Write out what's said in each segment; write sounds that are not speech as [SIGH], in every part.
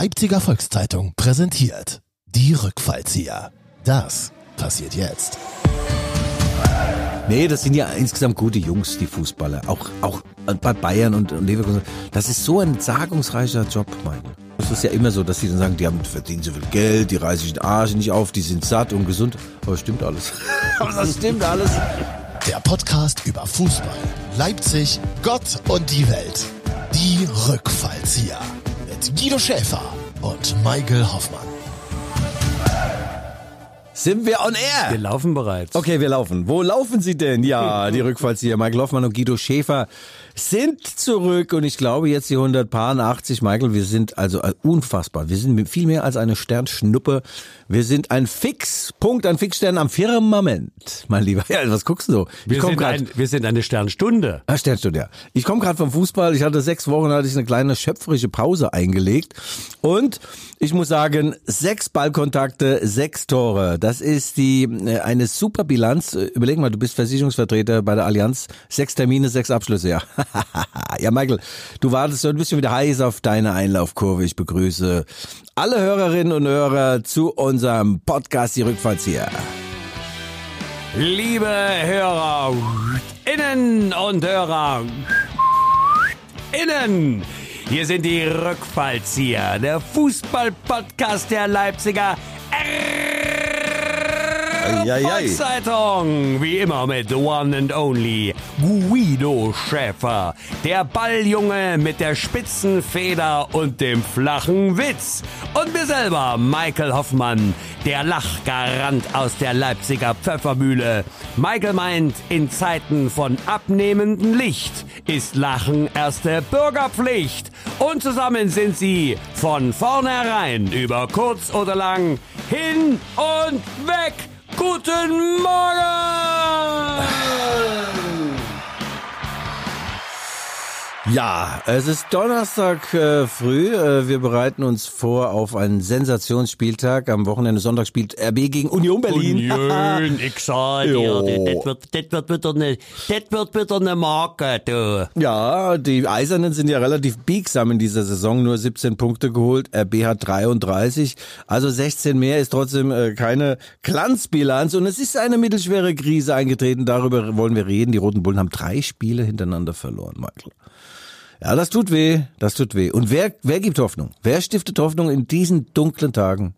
Leipziger Volkszeitung präsentiert die Rückfallzieher. Das passiert jetzt. Nee, das sind ja insgesamt gute Jungs, die Fußballer. Auch, auch bei Bayern und, und Leverkusen. Das ist so ein sagungsreicher Job, Michael. Es ist ja immer so, dass die dann sagen, die haben verdienen so viel Geld, die reißen sich den Arsch nicht auf, die sind satt und gesund. Aber das stimmt alles. [LAUGHS] Aber das stimmt alles. Der Podcast über Fußball, Leipzig, Gott und die Welt. Die Rückfallzieher. Mit Guido Schäfer und Michael Hoffmann. Sind wir on air? Wir laufen bereits. Okay, wir laufen. Wo laufen Sie denn? Ja, die Rückfallzieher. Michael Hoffmann und Guido Schäfer sind zurück und ich glaube jetzt die 180. Michael, wir sind also äh, unfassbar. Wir sind viel mehr als eine Sternschnuppe. Wir sind ein Fixpunkt, ein Fixstern am Firmament, mein Lieber. [LAUGHS] Ja, was guckst du so? Wir, Ich komm sind, grad- ein, wir sind eine Sternstunde. Ah, Sternstunde, ja. Ich komme gerade vom Fußball. Ich hatte sechs Wochen, hatte ich eine kleine schöpferische Pause eingelegt. Und ich muss sagen, sechs Ballkontakte, sechs Tore. Das ist die äh, eine super Bilanz. Überleg mal, du bist Versicherungsvertreter bei der Allianz. Sechs Termine, sechs Abschlüsse, ja. [LAUGHS] [LAUGHS] ja, Michael, du wartest so ein bisschen wieder heiß auf deine Einlaufkurve. Ich begrüße alle Hörerinnen und Hörer zu unserem Podcast Die Rückfallzieher. Liebe Hörer, innen und Hörer, innen. Hier sind die Rückfallzieher, der Fußball-Podcast der Leipziger Eieiei. Volkszeitung. Wie immer mit the one and only Guido Schäfer. Der Balljunge mit der spitzen Feder und dem flachen Witz. Und mir selber, Michael Hoffmann, der Lachgarant aus der Leipziger Pfeffermühle. Michael meint, in Zeiten von abnehmendem Licht ist Lachen erste Bürgerpflicht. Und zusammen sind sie von vornherein über kurz oder lang hin und weg. Guten Morgen! [SIGHS] [LAUGHS] Ja, es ist Donnerstag äh, früh. Äh, wir bereiten uns vor auf einen Sensationsspieltag. Am Wochenende Sonntag spielt RB gegen Union Berlin. Union, [LAUGHS] ich sag dir, das wird, das wird wieder eine, das wird wieder eine Marke, du. ja, die Eisernen sind ja relativ biegsam in dieser Saison. Nur 17 Punkte geholt. RB hat 33. Also 16 mehr ist trotzdem äh, keine Glanzbilanz. Und es ist eine mittelschwere Krise eingetreten. Darüber wollen wir reden. Die Roten Bullen haben drei Spiele hintereinander verloren, Michael. Ja, das tut weh, das tut weh. Und wer, wer gibt Hoffnung? Wer stiftet Hoffnung in diesen dunklen Tagen?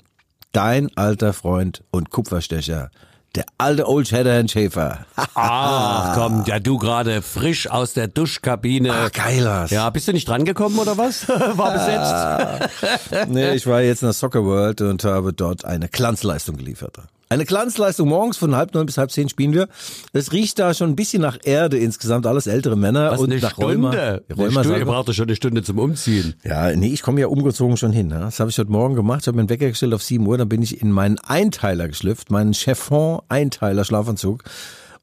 Dein alter Freund und Kupferstecher, der alte Old Shatterhand Schäfer. [LAUGHS] Ach komm, ja du gerade frisch aus der Duschkabine. Ah, geil was. Ja, bist du nicht drangekommen oder was? [LAUGHS] War besetzt. [LAUGHS] Nee, ich war jetzt in der Soccer World und habe dort eine Glanzleistung geliefert. Eine Glanzleistung morgens von halb neun bis halb zehn spielen wir. Es riecht da schon ein bisschen nach Erde insgesamt, alles ältere Männer Was, und nach Stunde? Rheuma. Eine Rheuma Stunde, ihr braucht schon eine Stunde zum Umziehen. Ja, nee, ich komme ja umgezogen schon hin. Ne? Das habe ich heute Morgen gemacht. Ich habe mir einen Wecker gestellt auf 7 Uhr. Dann bin ich in meinen Einteiler geschlüpft, meinen Chiffon-Einteiler Schlafanzug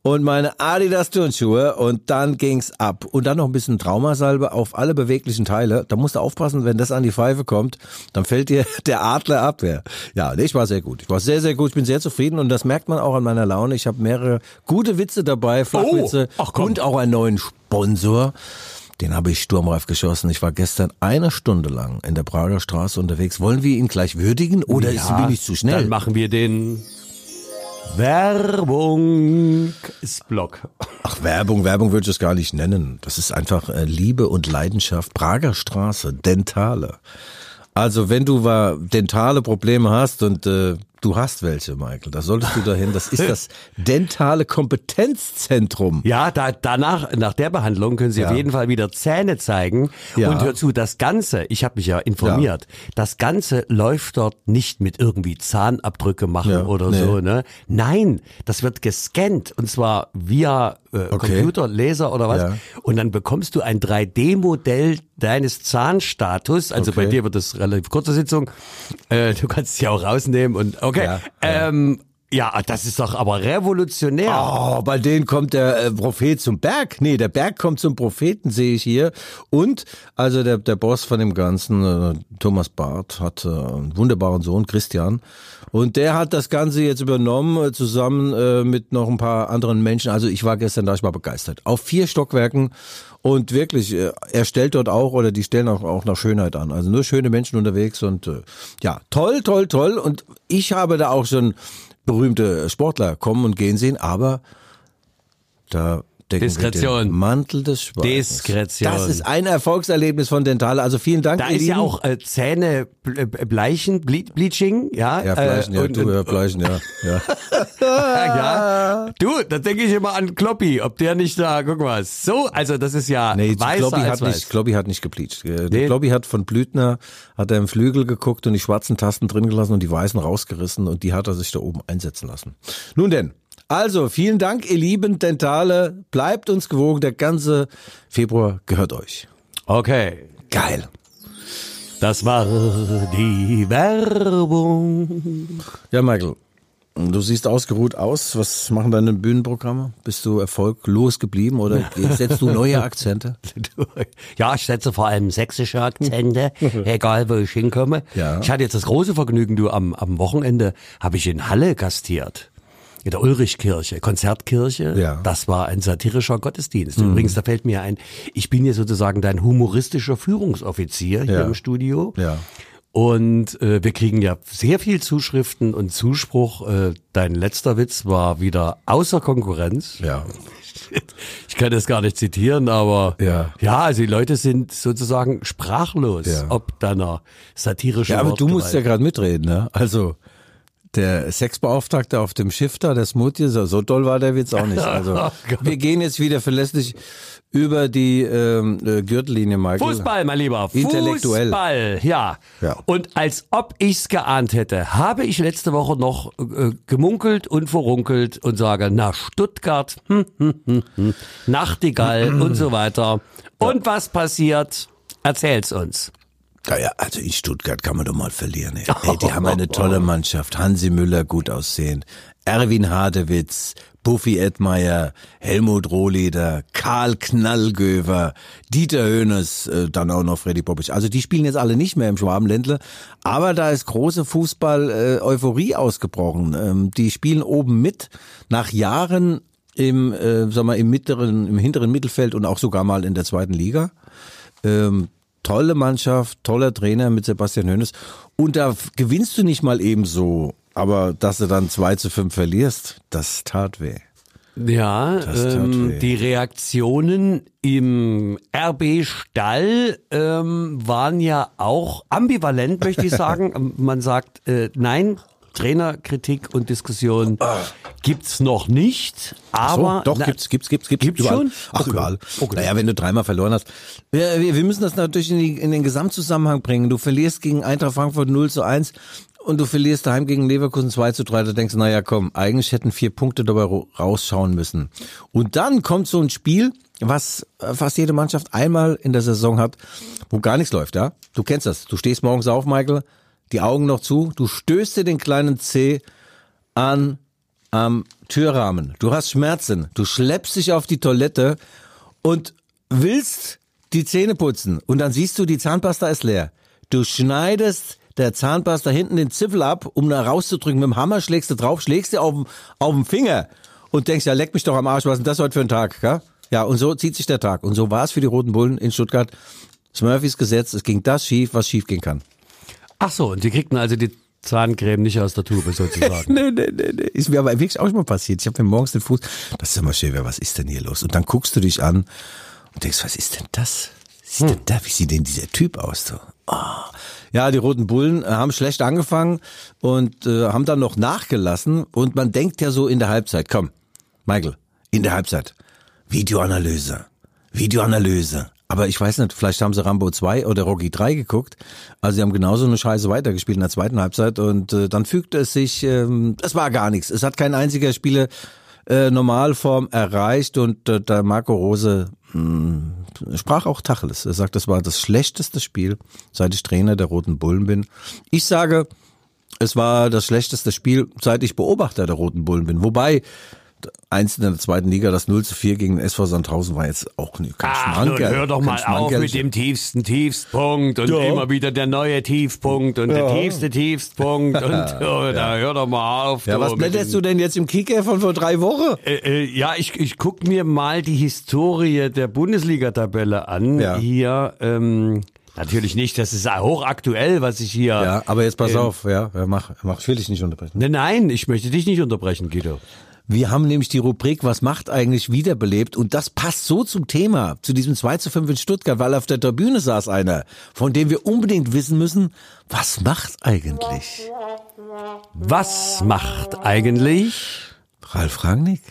und meine Adidas Turnschuhe und dann ging's ab. Und dann noch ein bisschen Traumasalbe auf alle beweglichen Teile. Da musst du aufpassen, wenn das an die Pfeife kommt, dann fällt dir [LAUGHS] der Adler ab. Ja, ja nee, ich war sehr gut. Ich war sehr, sehr gut. Ich bin sehr zufrieden und das merkt man auch an meiner Laune. Ich habe mehrere gute Witze dabei, Flachwitze Oh, ach komm. und auch einen neuen Sponsor. Den habe ich sturmreif geschossen. Ich war gestern eine Stunde lang in der Prager Straße unterwegs. Wollen wir ihn gleich würdigen oder ist bin ich zu schnell? Dann machen wir den Werbung Block. Ach, Werbung, Werbung würde ich es gar nicht nennen. Das ist einfach äh, Liebe und Leidenschaft. Prager Straße, Dentale. Also wenn du war dentale Probleme hast und äh, du hast welche, Michael, da solltest du dahin. Das ist das dentale Kompetenzzentrum. Ja, da, danach, nach der Behandlung können Sie Ja. auf jeden Fall wieder Zähne zeigen. Ja. Und hör zu, das Ganze, ich habe mich ja informiert, das Ganze läuft dort nicht mit irgendwie Zahnabdrücke machen Ja, oder nee. so, ne? Nein, das wird gescannt und zwar via äh, Computer, Laser oder was. Ja. Und dann bekommst du ein 3D-Modell deines Zahnstatus. Also bei Okay. dir wird das relativ kurze Sitzung. Äh, du kannst es ja auch rausnehmen und okay. Ja. Ähm, Ja, das ist doch aber revolutionär. Oh, bei denen kommt der äh, Prophet zum Berg. Nee, der Berg kommt zum Propheten, sehe ich hier. Und also der, der Boss von dem Ganzen, äh, Thomas Barth, hat äh, einen wunderbaren Sohn, Christian. Und der hat das Ganze jetzt übernommen, zusammen mit noch ein paar anderen Menschen. Also ich war gestern da, ich war begeistert. Auf vier Stockwerken. Und wirklich, er stellt dort auch, oder die stellen auch, auch nach Schönheit an. Also nur schöne Menschen unterwegs und ja, toll, toll, toll. Und ich habe da auch schon berühmte Sportler kommen und gehen sehen, aber da decken wir Diskretion. Mantel des Schweigens. Diskretion. Das ist ein Erfolgserlebnis von Dentale. Also vielen Dank, Da ist ja Lieben. auch äh, Zähne äh, bleichen, ble Bleaching, ja. ja, Fleischen, äh, ja, und, du, und, ja, Fleischen, ja, ja. [LAUGHS] ja. Du, da denke ich immer an Kloppi, ob der nicht da, guck mal, so, also das ist ja Nee, weißer Kloppi als hat weiß. nicht, Kloppi hat nicht gebleicht. Äh, Nee. Kloppi hat von Blüthner, hat er im Flügel geguckt und die schwarzen Tasten drin gelassen und die weißen rausgerissen und die hat er sich da oben einsetzen lassen. Nun denn. Also, vielen Dank, ihr lieben Dentale. Bleibt uns gewogen. Der ganze Februar gehört euch. Okay, Geil. das war die Werbung. Ja, Michael. Du siehst ausgeruht aus. Was machen deine Bühnenprogramme? Bist du erfolglos geblieben oder [LAUGHS] setzt du neue Akzente? [LAUGHS] Ja, ich setze vor allem sächsische Akzente, [LAUGHS] egal wo ich hinkomme. Ja. Ich hatte jetzt das große Vergnügen, du, am, am Wochenende habe ich in Halle gastiert. In der Ulrichkirche, Konzertkirche. Ja. Mhm. Das war ein satirischer Gottesdienst. Übrigens, da fällt mir ein, ich bin ja sozusagen dein humoristischer Führungsoffizier hier Ja. im Studio. Ja. Und äh, wir kriegen ja sehr viel Zuschriften und Zuspruch. Äh, dein letzter Witz war wieder außer Konkurrenz. Ja. Ich kann das gar nicht zitieren, aber Ja. ja also die Leute sind sozusagen sprachlos, Ja. ob deiner satirischen Ja, aber du musst ja gerade mitreden, ne? Also der Sexbeauftragte auf dem Schiff da, der Smoothie, so, doll war der Witz auch nicht. [LAUGHS] Also Oh Gott. wir gehen jetzt wieder verlässlich über die ähm, äh, Gürtellinie, Michael. Fußball, mein Lieber. Intellektuell. Fußball, ja. Ja. Und als ob ich's geahnt hätte, habe ich letzte Woche noch äh, gemunkelt und verrunkelt und sage, na Stuttgart, hm, hm, hm, hm, Nachtigall und so weiter. Und was passiert? Erzähl's uns. Naja, also in Stuttgart kann man doch mal verlieren. Ey. [LAUGHS] Ey, die haben eine tolle Mannschaft. Hansi Müller gut aussehend, Erwin Hadewitz, Buffy Edmeier, Helmut Rohleder, Karl Knallgöver, Dieter Hönes, äh, dann auch noch Freddy Bobic. Also die spielen jetzt alle nicht mehr im Schwabenländle, aber da ist große Fußball-Euphorie ausgebrochen. Ähm, die spielen oben mit nach Jahren im, äh, sag mal, im mittleren, im hinteren Mittelfeld und auch sogar mal in der zweiten Liga. Ähm, tolle Mannschaft, toller Trainer mit Sebastian Hoeneß. Und da gewinnst du nicht mal ebenso, aber dass du dann 2 zu 5 verlierst, das tat weh. Ja, ähm, die Reaktionen im RB Stall ähm, waren ja auch ambivalent, möchte ich sagen. [LAUGHS] Man sagt, äh, nein, Trainerkritik und Diskussion gibt's noch nicht, aber so, doch, na, gibt's, gibt's, gibt's, gibt's. Gibt's überall. schon? Ach, Okay. überall. Okay. Naja, wenn du dreimal verloren hast. Wir, wir müssen das natürlich in, die, in den Gesamtzusammenhang bringen. Du verlierst gegen Eintracht Frankfurt 0 zu 1 und du verlierst daheim gegen Leverkusen 2 zu 3. Da denkst du, naja, komm, eigentlich hätten vier Punkte dabei rausschauen müssen. Und dann kommt so ein Spiel, was äh, fast jede Mannschaft einmal in der Saison hat, wo gar nichts läuft, ja? Du kennst das. Du stehst morgens auf, Michael, die Augen noch zu, du stößt dir den kleinen C an am Türrahmen. Du hast Schmerzen. Du schleppst dich auf die Toilette und willst die Zähne putzen. Und dann siehst du, die Zahnpasta ist leer. Du schneidest der Zahnpasta hinten den Ziffel ab, um da rauszudrücken. Mit dem Hammer schlägst du drauf, schlägst dir auf, auf den Finger und denkst, ja, leck mich doch am Arsch, was ist denn das heute für ein Tag? Gell? Ja, und so zieht sich der Tag. Und so war es für die Roten Bullen in Stuttgart. Smurphys Gesetz, es ging das schief, was schief gehen kann. Ach so, und die kriegten also die Zahncreme nicht aus der Tube sozusagen. [LAUGHS] Nee, nee, nee, nee. Ist mir aber wirklich auch schon mal passiert. Ich habe mir morgens den Fuß, das ist immer schön, was ist denn hier los? Und dann guckst du dich an und denkst, was ist denn das? Was ist denn da? Wie sieht denn dieser Typ aus? So? Ah. Ja, die Roten Bullen äh, haben schlecht angefangen und äh, haben dann noch nachgelassen. Und man denkt ja so in der Halbzeit, komm, Michael, in der Halbzeit, Videoanalyse, Videoanalyse. Aber ich weiß nicht, vielleicht haben sie Rambo 2 oder Rocky 3 geguckt. Also sie haben genauso eine Scheiße weitergespielt in der zweiten Halbzeit und äh, dann fügte es sich, ähm, es war gar nichts. Es hat kein einziger Spieler äh, Normalform erreicht und äh, der Marco Rose mh, sprach auch Tacheles. Er sagt, das war das schlechteste Spiel, seit ich Trainer der Roten Bullen bin. Ich sage, es war das schlechteste Spiel, seit ich Beobachter der Roten Bullen bin. Wobei, eins in der zweiten Liga, das 0 zu 4 gegen den SV Sandhausen war jetzt auch kein Ach, Schmankerl. hör doch mal auf mit dem tiefsten Tiefstpunkt und Ja. immer wieder der neue Tiefpunkt und der tiefste Tiefstpunkt und [LAUGHS] oh, da hör doch mal auf. Ja, du, was blätterst du denn jetzt im Kicker von vor drei Wochen? Äh, äh, ja, ich, ich guck mir mal die Historie der Bundesliga-Tabelle an. Ja. Hier, ähm, natürlich nicht, das ist hochaktuell, was ich hier. Ja, aber jetzt pass ähm, auf, ja, ja, mach, mach, ich will dich nicht unterbrechen. Nein, nein, ich möchte dich nicht unterbrechen, Guido. Wir haben nämlich die Rubrik Was macht eigentlich wiederbelebt und das passt so zum Thema, zu diesem 2 zu 5 in Stuttgart, weil auf der Tribüne saß einer, von dem wir unbedingt wissen müssen, was macht eigentlich? Was macht eigentlich? Ralf Rangnick?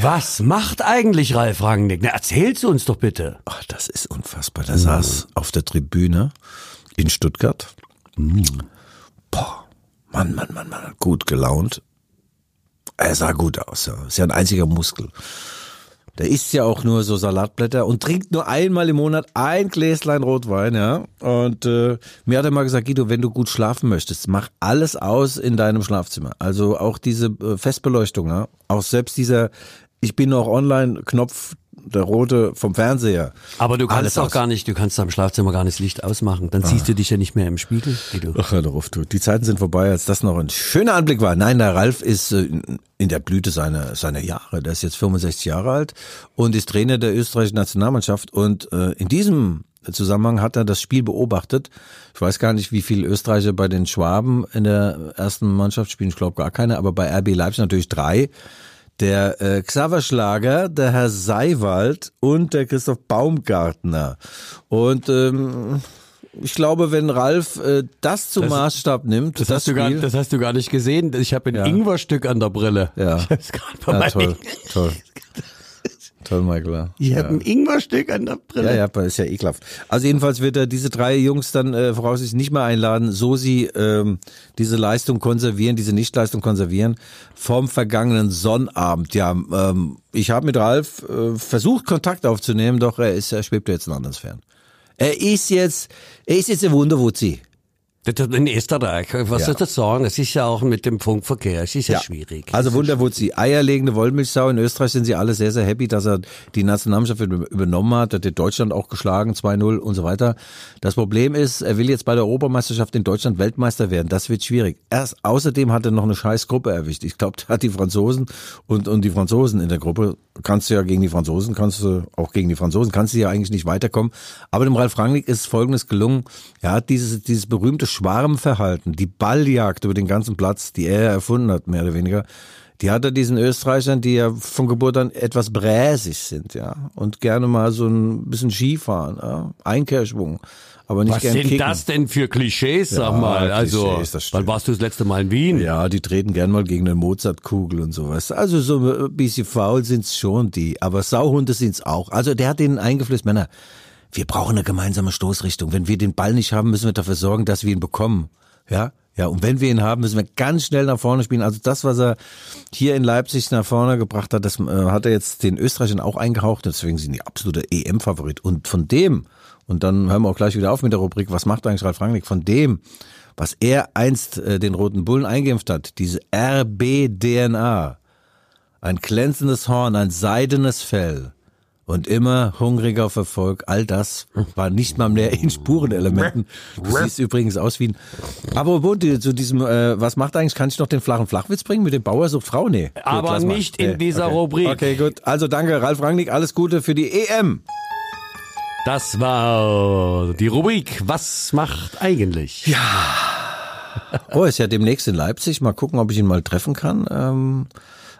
Was macht eigentlich Ralf Rangnick? Na, erzähl's uns doch bitte. Ach, das ist unfassbar. Der saß auf der Tribüne in Stuttgart. Boah, Mann, Mann, Mann, Mann, gut gelaunt. Er sah gut aus, ja. Ist ja ein einziger Muskel. Der isst ja auch nur so Salatblätter und trinkt nur einmal im Monat ein Gläslein Rotwein, ja. Und äh, mir hat er mal gesagt, Guido, wenn du gut schlafen möchtest, mach alles aus in deinem Schlafzimmer. Also auch diese äh, Festbeleuchtung, ja. Auch selbst dieser Ich bin noch online Knopf, der rote vom Fernseher. Aber du kannst doch gar nicht, du kannst da im Schlafzimmer gar nicht das Licht ausmachen. Dann siehst du dich ja nicht mehr im Spiegel, Guido. Ach, hör doch auf, du. Die Zeiten sind vorbei, als das noch ein schöner Anblick war. Nein, der Ralf ist äh, in der Blüte seiner, seiner Jahre. Der ist jetzt 65 Jahre alt und ist Trainer der österreichischen Nationalmannschaft. Und äh, in diesem Zusammenhang hat er das Spiel beobachtet. Ich weiß gar nicht, wie viele Österreicher bei den Schwaben in der ersten Mannschaft spielen. Ich glaube gar keine, aber bei RB Leipzig natürlich drei. Der äh, Xaver Schlager, der Herr Seiwald und der Christoph Baumgartner. Und ähm, ich glaube, wenn Ralf äh, das zum Maßstab nimmt, Das, hast du gar, das hast du gar nicht gesehen. Ich habe ein Ja. Ingwerstück an der Brille. Ja. [LAUGHS] Ich hab's bei ja, toll, toll. [LAUGHS] Toll, Michael. Ich ja. habe ein Ingwerstück an der Brille. Ja, ja, ist ja ekelhaft. Also jedenfalls wird er diese drei Jungs dann äh, voraussichtlich nicht mehr einladen, so sie ähm, diese Leistung konservieren, diese Nichtleistung konservieren vom vergangenen Sonnabend. Ja, ähm, ich habe mit Ralf äh, versucht Kontakt aufzunehmen, doch er ist, er schwebt jetzt in anderen Sphären. Er ist jetzt, er ist jetzt ein Wunderwutzi. In Österreich, was Ja. soll das sagen? Es ist ja auch mit dem Funkverkehr, es ist ja, schwierig. Also Wunderwutzi, eierlegende Wollmilchsau. In Österreich sind sie alle sehr, sehr happy, dass er die Nationalmannschaft über- übernommen hat. Er hat Deutschland auch geschlagen, 2-0 und so weiter. Das Problem ist, er will jetzt bei der Europameisterschaft in Deutschland Weltmeister werden. Das wird schwierig. Erst, außerdem hat er noch eine scheiß Gruppe erwischt. Ich glaube, der hat die Franzosen und, und die Franzosen in der Gruppe. Kannst du ja gegen die Franzosen, kannst du auch gegen die Franzosen, kannst du ja eigentlich nicht weiterkommen. Aber dem Ralf Rangnick ist Folgendes gelungen. Er hat dieses, dieses berühmte Schwarmverhalten, die Balljagd über den ganzen Platz, die er erfunden hat, mehr oder weniger, die hat er diesen Österreichern, die ja von Geburt an etwas bräsig sind, ja, und gerne mal so ein bisschen Skifahren, ja, Einkehrschwung, aber nicht was sind kicken. das denn für Klischees, sag Ja, mal? Also, wann warst du das letzte Mal in Wien? Ja, die treten gern mal gegen eine Mozartkugel und sowas. Also so ein bisschen faul sind's schon die, aber Sauhunde sind's auch. Also der hat denen eingeflößt, Männer, wir brauchen eine gemeinsame Stoßrichtung. Wenn wir den Ball nicht haben, müssen wir dafür sorgen, dass wir ihn bekommen. Ja, ja, und wenn wir ihn haben, müssen wir ganz schnell nach vorne spielen. Also das, was er hier in Leipzig nach vorne gebracht hat, das äh, hat er jetzt den Österreichern auch eingehaucht. Deswegen sind die absolute EM-Favorit. Und von dem, und dann hören wir auch gleich wieder auf mit der Rubrik, was macht eigentlich Ralf Rangnick? Von dem, was er einst äh, den Roten Bullen eingeimpft hat, diese RB-DNA, ein glänzendes Horn, ein seidenes Fell und immer hungriger auf Erfolg, all das war nicht mal mehr in Spurenelementen. Du siehst übrigens aus wie ein... Aber zu diesem, äh, was macht eigentlich, kann ich noch den flachen Flachwitz bringen mit dem Bauer sucht Frau? Nee. Gut, Aber nicht in Nee, dieser okay. Rubrik. Okay, gut. Also danke, Ralf Rangnick, alles Gute für die EM. Das war die Rubrik Was macht eigentlich? Ja. Oh, ist ja demnächst in Leipzig. Mal gucken, ob ich ihn mal treffen kann. Ähm,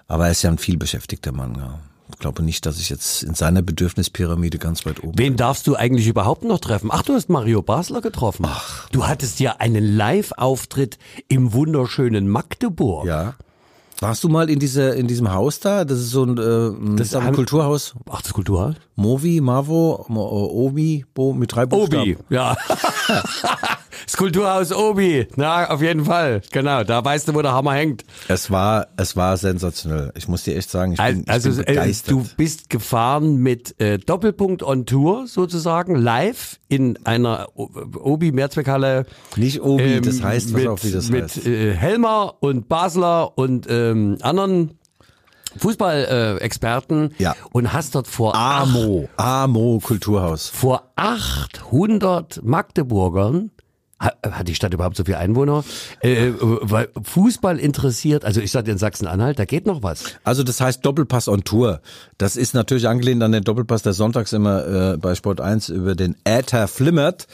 aber er ist ja ein vielbeschäftigter Mann. Ja. Ich glaube nicht, dass ich jetzt in seiner Bedürfnispyramide ganz weit oben Wen darfst du eigentlich überhaupt noch treffen? Ach, du hast Mario Basler getroffen. Ach. Du hattest ja einen Live-Auftritt im wunderschönen Magdeburg. Ja. Warst du mal in dieser in diesem Haus da? Das ist so ein, äh, das ist ein Kulturhaus. Ach, das Kulturhaus? Movi, Mavo, Mo, Obi, Bo mit drei Buchstaben. Obi, ja. [LAUGHS] Das Kulturhaus Obi, na, auf jeden Fall. Genau, da weißt du, wo der Hammer hängt. Es war, es war sensationell. Ich muss dir echt sagen, ich bin, Also, ich bin äh, begeistert. du bist gefahren mit äh, Doppelpunkt on Tour sozusagen, live in einer Obi Mehrzweckhalle. Nicht Obi, ähm, das heißt, was mit, auch wie das mit heißt. Äh, Helmer und Basler und ähm, anderen Fußball-Experten äh, Ja. und hast dort vor Amo, Amo Kulturhaus. vor 800 Magdeburgern hat, hat die Stadt überhaupt so viele Einwohner? Äh, weil Fußball interessiert, also ich sage in Sachsen-Anhalt, da geht noch was. Also das heißt Doppelpass on Tour. Das ist natürlich angelehnt an den Doppelpass, der sonntags immer äh, bei Sport 1 über den Äther flimmert.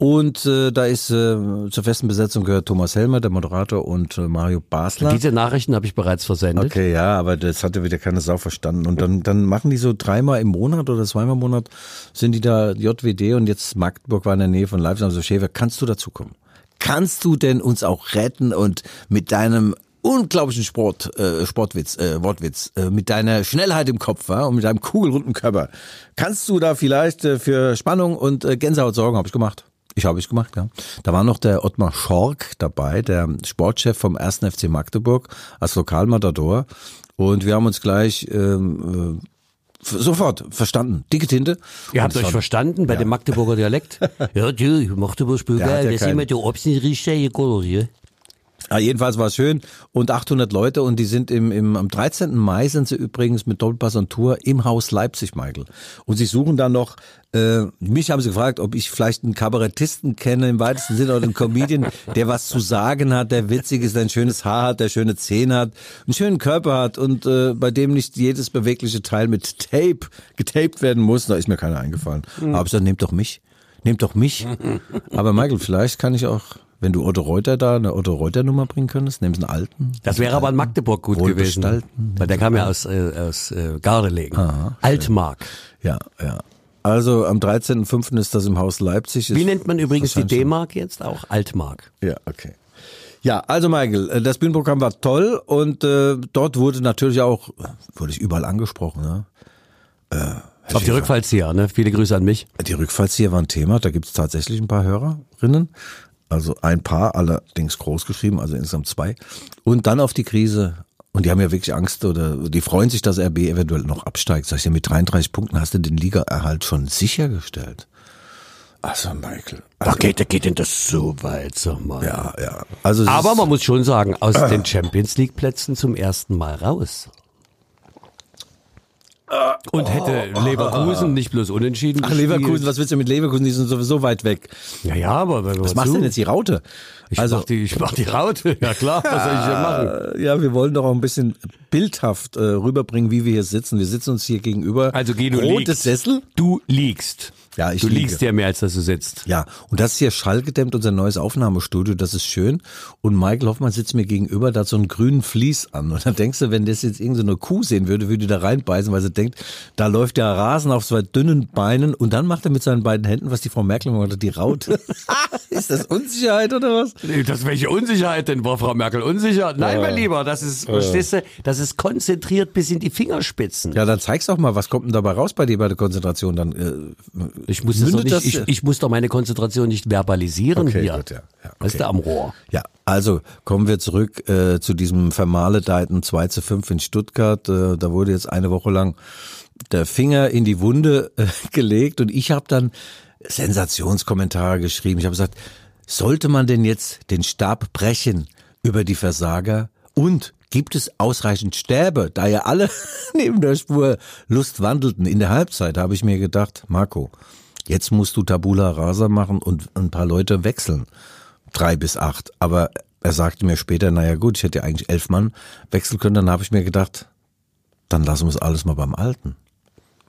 Und äh, da ist äh, zur festen Besetzung gehört Thomas Helmer, der Moderator, und äh, Mario Basler. Diese Nachrichten habe ich bereits versendet. Okay, ja, aber das hatte wieder keine Sau verstanden. Und dann, dann machen die so dreimal im Monat oder zweimal im Monat sind die da JWD und jetzt Magdeburg war in der Nähe von Leipzig. Also Schäfer, kannst du dazukommen? Kannst du denn uns auch retten und mit deinem unglaublichen Sport, äh, Sportwitz, äh, Wortwitz, äh, mit deiner Schnellheit im Kopf ja, und mit deinem kugelrunden Körper, kannst du da vielleicht äh, für Spannung und äh, Gänsehaut sorgen? Habe ich gemacht. Ich habe ich gemacht, ja. Da war noch der Ottmar Schork dabei, der Sportchef vom 1. FC Magdeburg als Lokalmatador. Und wir haben uns gleich ähm, äh, sofort verstanden. Dicke Tinte. Ihr habt es euch war- verstanden bei dem Magdeburger Dialekt? [LAUGHS] ja, du, hat ja Bürger, das keinen- immer der Obst nicht richtig. Ja, jedenfalls war es schön und 800 Leute und die sind im, im am 13. Mai sind sie übrigens mit Doppelpass und Tour im Haus Leipzig, Michael. Und sie suchen dann noch, äh, mich haben sie gefragt, ob ich vielleicht einen Kabarettisten kenne im weitesten Sinne oder einen Comedian, [LAUGHS] der was zu sagen hat, der witzig ist, der ein schönes Haar hat, der schöne Zähne hat, einen schönen Körper hat und äh, bei dem nicht jedes bewegliche Teil mit Tape getaped werden muss. Da ist mir keiner eingefallen. Aber ich gesagt, nehmt doch mich. Nehmt doch mich. [LAUGHS] Aber Michael, vielleicht kann ich auch, wenn du Otto Reuter da eine Otto Reuter Nummer bringen könntest, nimmst einen alten. Das wäre aber in Magdeburg gut gewesen. Weil der kam ja aus, äh, aus äh, Gardelegen. Altmark. Ja, ja. Also am 13.05. ist das im Haus Leipzig. Wie nennt man übrigens die D-Mark jetzt auch? Altmark. Ja, okay. Ja, also Michael, äh, das Bühnenprogramm war toll und äh, dort wurde natürlich auch, wurde ich überall angesprochen. Ne? Auf die Rückfallzieher, ne? Viele Grüße an mich. Die Rückfallzieher war ein Thema, da gibt es tatsächlich ein paar Hörerinnen. Also ein paar, allerdings groß geschrieben, also insgesamt zwei. Und dann auf die Krise. Und die haben ja wirklich Angst oder die freuen sich, dass RB eventuell noch absteigt. Sag ich ja, mit 33 Punkten hast du den Ligaerhalt schon sichergestellt. Also Michael. Also, Ach, geht, geht denn das so weit, sag mal. Ja, ja. Also Aber man muss schon sagen, aus [CLEARS THROAT] den Champions League Plätzen zum ersten Mal raus. Und hätte Leverkusen nicht bloß unentschieden Ach, Leverkusen, was willst du mit Leverkusen? Die sind sowieso weit weg. Ja, ja, aber Was machst du denn jetzt die Raute? Ich mach die, ich mach die Raute. [LAUGHS] Ja klar, was soll ich denn machen? Äh, Ja, wir wollen doch auch ein bisschen bildhaft äh, rüberbringen, wie wir hier sitzen. Wir sitzen uns hier gegenüber. Also geh, du Rotes liegst. Sessel. Du liegst. Ja, ich Du liege. liegst ja mehr, als dass du sitzt. Ja, und das ist hier schallgedämmt, unser neues Aufnahmestudio, das ist schön. Und Michael Hoffmann sitzt mir gegenüber, da hat so einen grünen Vlies an. Und dann denkst du, wenn das jetzt irgendeine so eine Kuh sehen würde, würde die da reinbeißen, weil sie denkt, da läuft der Rasen auf zwei dünnen Beinen und dann macht er mit seinen beiden Händen, was die Frau Merkel gemacht hat, die Raute. [LAUGHS] ist das Unsicherheit oder was? Nee, Das welche Unsicherheit denn? War Frau Merkel unsicher? Nein, mein Lieber, das ist, verstehst du, das ist konzentriert bis in die Fingerspitzen. Ja, dann zeig's doch mal, was kommt denn dabei raus bei dir bei der Konzentration? Dann äh, Ich muss, das nicht, das- ich, ich muss doch meine Konzentration nicht verbalisieren Okay, hier. gut, ja. Ja, okay. du, am Rohr. Ja, also kommen wir zurück äh, zu diesem vermaledeiten 2 zu 5 in Stuttgart. Äh, da wurde jetzt eine Woche lang der Finger in die Wunde äh, [LAUGHS] gelegt und ich habe dann Sensationskommentare geschrieben. Ich habe gesagt, sollte man denn jetzt den Stab brechen über die Versager und gibt es ausreichend Stäbe, da ja alle [LAUGHS] neben der Spur Lust wandelten in der Halbzeit, habe ich mir gedacht, Marco, jetzt musst du Tabula Rasa machen und ein paar Leute wechseln drei bis acht. Aber er sagte mir später, naja gut, ich hätte ja eigentlich elf Mann wechseln können. Dann habe ich mir gedacht, dann lassen wir es alles mal beim Alten.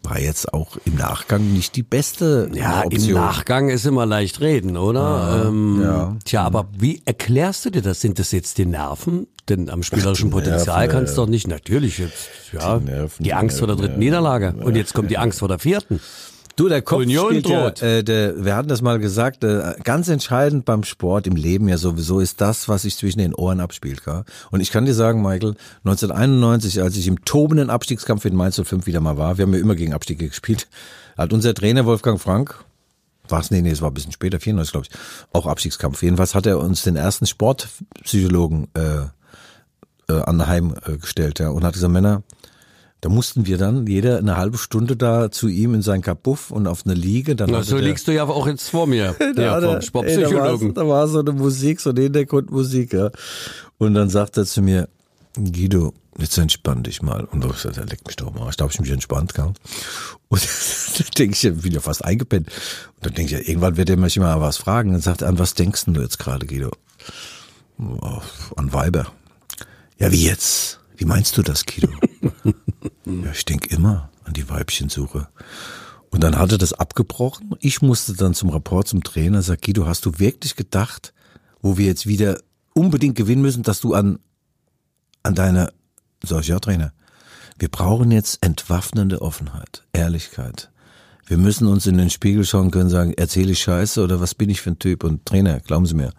War jetzt auch im Nachgang nicht die beste Ja, Option. im Nachgang ist immer leicht reden, oder? ähm, ja. Tja, aber wie erklärst du dir das? Sind das jetzt die Nerven? Denn am spielerischen Potenzial Nerven, kannst du doch nicht, natürlich jetzt, ja, Die Nerven, die Angst vor der Nerven, dritten Niederlage. Und jetzt kommt die Angst vor der vierten. Du, der Kopf Union spielt ja, droht. äh, der, wir hatten das mal gesagt, äh, ganz entscheidend beim Sport, im Leben ja sowieso, ist das, was sich zwischen den Ohren abspielt. Gell? Und ich kann dir sagen, Michael, 1991, als ich im tobenden Abstiegskampf in Mainz 05 wieder mal war, wir haben ja immer gegen Abstiege gespielt, hat unser Trainer Wolfgang Frank war es, nee, nee, es war ein bisschen später, 94, glaube ich, auch Abstiegskampf. Jedenfalls hat er uns den ersten Sportpsychologen äh, äh, anheim äh, gestellt, ja, und hat gesagt, Männer, da mussten wir dann jeder eine halbe Stunde da zu ihm in sein Kabuff und auf eine Liege. Dann Na, so der- liegst du ja auch jetzt vor mir, [LAUGHS] ja, vom Sportpsychologen. Da, war, da war so eine Musik, so eine Hintergrundmusik, ja. Und dann sagt er zu mir, Guido, jetzt entspann dich mal. Und ich sagte, er leckt mich doch mal. Da habe ich mich entspannt gehabt. Und [LAUGHS] dann denke ich, ich bin ja fast eingepennt. Und dann denke ich, irgendwann wird er mich mal was fragen. Dann sagt er, an was denkst du jetzt gerade, Guido? An Weiber. Ja, wie jetzt? Wie meinst du das, Guido? [LAUGHS] ja, ich denke immer an die Weibchensuche. Und dann hat er das abgebrochen. Ich musste dann zum Rapport zum Trainer. Sag, Guido, hast du wirklich gedacht, wo wir jetzt wieder unbedingt gewinnen müssen, dass du an, an deine, sag ich, ja, Trainer, wir brauchen jetzt entwaffnende Offenheit, Ehrlichkeit. Wir müssen uns in den Spiegel schauen können, sagen, erzähle ich Scheiße oder was bin ich für ein Typ? Und Trainer, glauben Sie mir,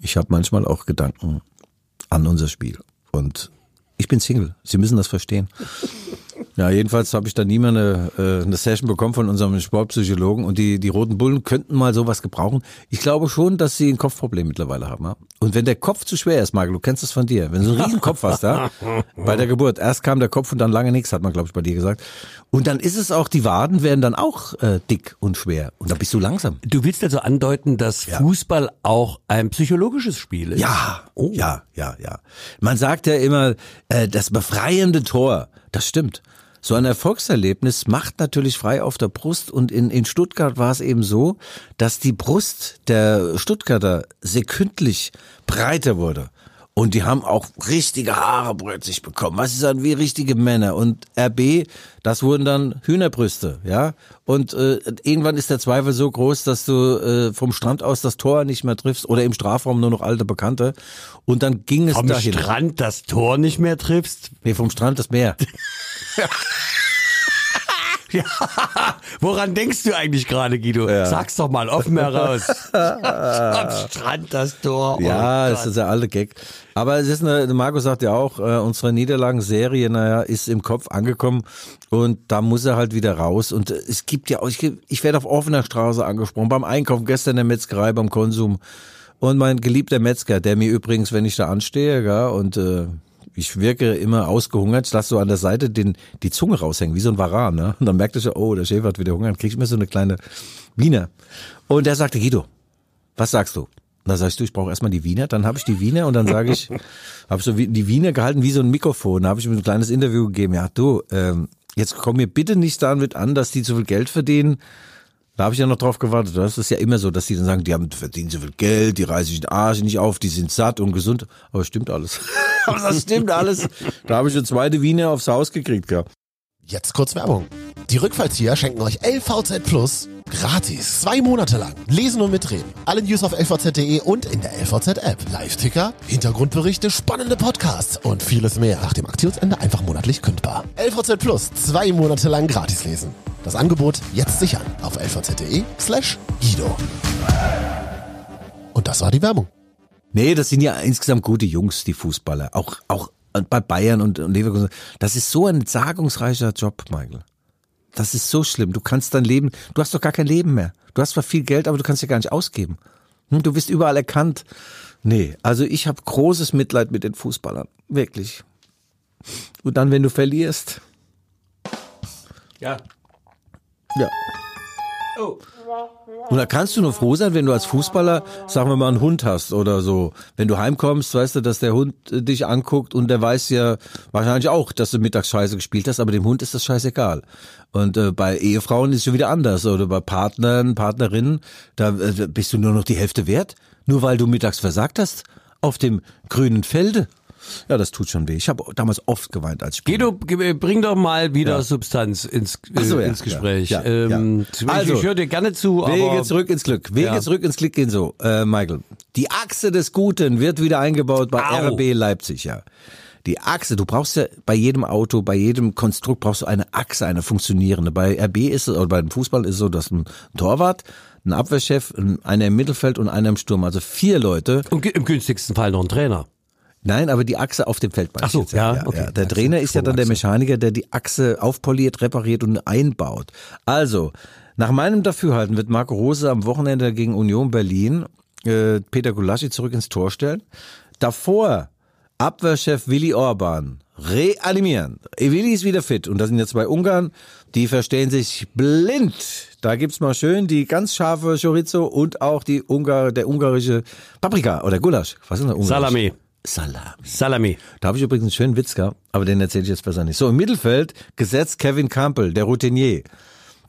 ich habe manchmal auch Gedanken an unser Spiel. Und ich bin Single. Sie müssen das verstehen. Ja, jedenfalls habe ich dann nie mehr eine, äh, eine Session bekommen von unserem Sportpsychologen und die, die Roten Bullen könnten mal sowas gebrauchen. Ich glaube schon, dass sie ein Kopfproblem mittlerweile haben. Ja? Und wenn der Kopf zu schwer ist, Michael, du kennst das von dir, wenn du so einen riesen Kopf hast, ja, [LAUGHS] bei der Geburt, erst kam der Kopf und dann lange nichts, hat man, glaube ich, bei dir gesagt. Und dann ist es auch, die Waden werden dann auch äh, dick und schwer und dann bist du langsam. Du willst also andeuten, dass Fußball auch ein psychologisches Spiel ist? Ja, ja, ja, ja. Man sagt ja immer, äh, das befreiende Tor, das stimmt. So ein Erfolgserlebnis macht natürlich frei auf der Brust und in, in Stuttgart war es eben so, dass die Brust der Stuttgarter sekündlich breiter wurde. Und die haben auch richtige Haare plötzlich bekommen. Was ist dann wie richtige Männer? Und RB, das wurden dann Hühnerbrüste, ja. Und äh, irgendwann ist der Zweifel so groß, dass du äh, vom Strand aus das Tor nicht mehr triffst oder im Strafraum nur noch alte Bekannte. Und dann ging es Vom dahin. Strand das Tor nicht mehr triffst? Nee, vom Strand das Meer. [LAUGHS] [LAUGHS] Ja, woran denkst du eigentlich gerade, Guido? Sag's doch mal offen heraus. [LAUGHS] Am Strand das Tor. Ja, oh das ist der alte Gag. Aber es ist eine, Marco sagt ja auch, äh, unsere Niederlagenserie, naja, ist im Kopf angekommen und da muss er halt wieder raus. Und äh, es gibt ja auch, ich, ich werde auf offener Straße angesprochen, beim Einkaufen, gestern in der Metzgerei, beim Konsum. Und mein geliebter Metzger, der mir übrigens, wenn ich da anstehe, ja, und äh, ich wirke immer ausgehungert, ich lasse so an der Seite den, die Zunge raushängen, wie so ein Varan. Ne? Und dann merkte ich, oh, der Schäfer hat wieder Hunger, dann krieg ich mir so eine kleine Wiener. Und der sagte, Guido, was sagst du? Und da sagst du, ich brauche erstmal die Wiener, dann habe ich die Wiener und dann sage ich, [LAUGHS] habe so wie- die Wiener gehalten wie so ein Mikrofon, da habe ich mir ein kleines Interview gegeben. Ja, du, ähm, jetzt komm mir bitte nicht damit an, dass die zu viel Geld verdienen. Da habe ich ja noch drauf gewartet. Das ist ja immer so, dass die dann sagen, die haben verdienen so viel Geld, die reißen sich den Arsch nicht auf, die sind satt und gesund. Aber stimmt alles. [LAUGHS] Aber das stimmt alles. Da habe ich eine zweite Wiener aufs Haus gekriegt gehabt. Jetzt kurz Werbung. Die Rückfallzieher schenken euch LVZ Plus gratis. Zwei Monate lang. Lesen und mitreden. Alle News auf lvz.de und in der LVZ-App. Live-Ticker, Hintergrundberichte, spannende Podcasts und vieles mehr. Nach dem Aktionsende einfach monatlich kündbar. LVZ Plus. Zwei Monate lang gratis lesen. Das Angebot jetzt sichern auf lvz.de slash Guido. Und das war die Werbung. Nee, das sind ja insgesamt gute Jungs, die Fußballer. Auch, auch bei Bayern und, und Leverkusen. Das ist so ein sagungsreicher Job, Michael. Das ist so schlimm. Du kannst dein Leben, du hast doch gar kein Leben mehr. Du hast zwar viel Geld, aber du kannst ja gar nicht ausgeben. Hm, Du wirst überall erkannt. Nee, also ich habe großes Mitleid mit den Fußballern. Wirklich. Und dann, wenn du verlierst. Ja. Ja. Und da kannst du nur froh sein, wenn du als Fußballer, sagen wir mal, einen Hund hast oder so. Wenn du heimkommst, weißt du, dass der Hund äh, dich anguckt und der weiß ja wahrscheinlich auch, dass du mittags Scheiße gespielt hast, aber dem Hund ist das scheißegal. Und äh, bei Ehefrauen ist es schon wieder anders. Oder bei Partnern, Partnerinnen, da äh, bist du nur noch die Hälfte wert, nur weil du mittags versagt hast auf dem grünen Felde. Ja, das tut schon weh. Ich habe damals oft geweint als Spieler. Guido, ge- bring doch mal wieder Ja. Substanz ins, äh, so, ja, ins Gespräch. ja, ähm. Also, ich höre dir gerne zu, Wege zurück ins Glück. Wege zurück ins Glück gehen so, äh, Michael. Die Achse des Guten wird wieder eingebaut bei Au. RB Leipzig, ja. Die Achse, du brauchst ja bei jedem Auto, bei jedem Konstrukt brauchst du eine Achse, eine funktionierende. Bei RB ist es, oder beim Fußball ist es so, dass ein Torwart, ein Abwehrchef, ein- einer im Mittelfeld und einer im Sturm, also vier Leute. Und im günstigsten Fall noch ein Trainer. Nein, aber die Achse auf dem Feld. Ach so, jetzt, ja, okay. Der Achse, Trainer ist ja dann der. Mechaniker, der die Achse aufpoliert, repariert und einbaut. Also, Nach meinem Dafürhalten wird Marco Rose am Wochenende gegen Union Berlin äh, Peter Gulaschi zurück ins Tor stellen. Davor Abwehrchef Willi Orban reanimieren. Willi ist wieder fit und da sind jetzt zwei Ungarn, die verstehen sich blind. Da gibt's mal schön die ganz scharfe Chorizo und auch die Ungar, der ungarische Paprika oder Gulasch. Was ist denn Ungarisch? Salami. Salami. Salami. Da habe ich übrigens einen schönen Witz gehabt, aber den erzähle ich jetzt besser nicht. So, im Mittelfeld gesetzt Kevin Campbell, der Routinier.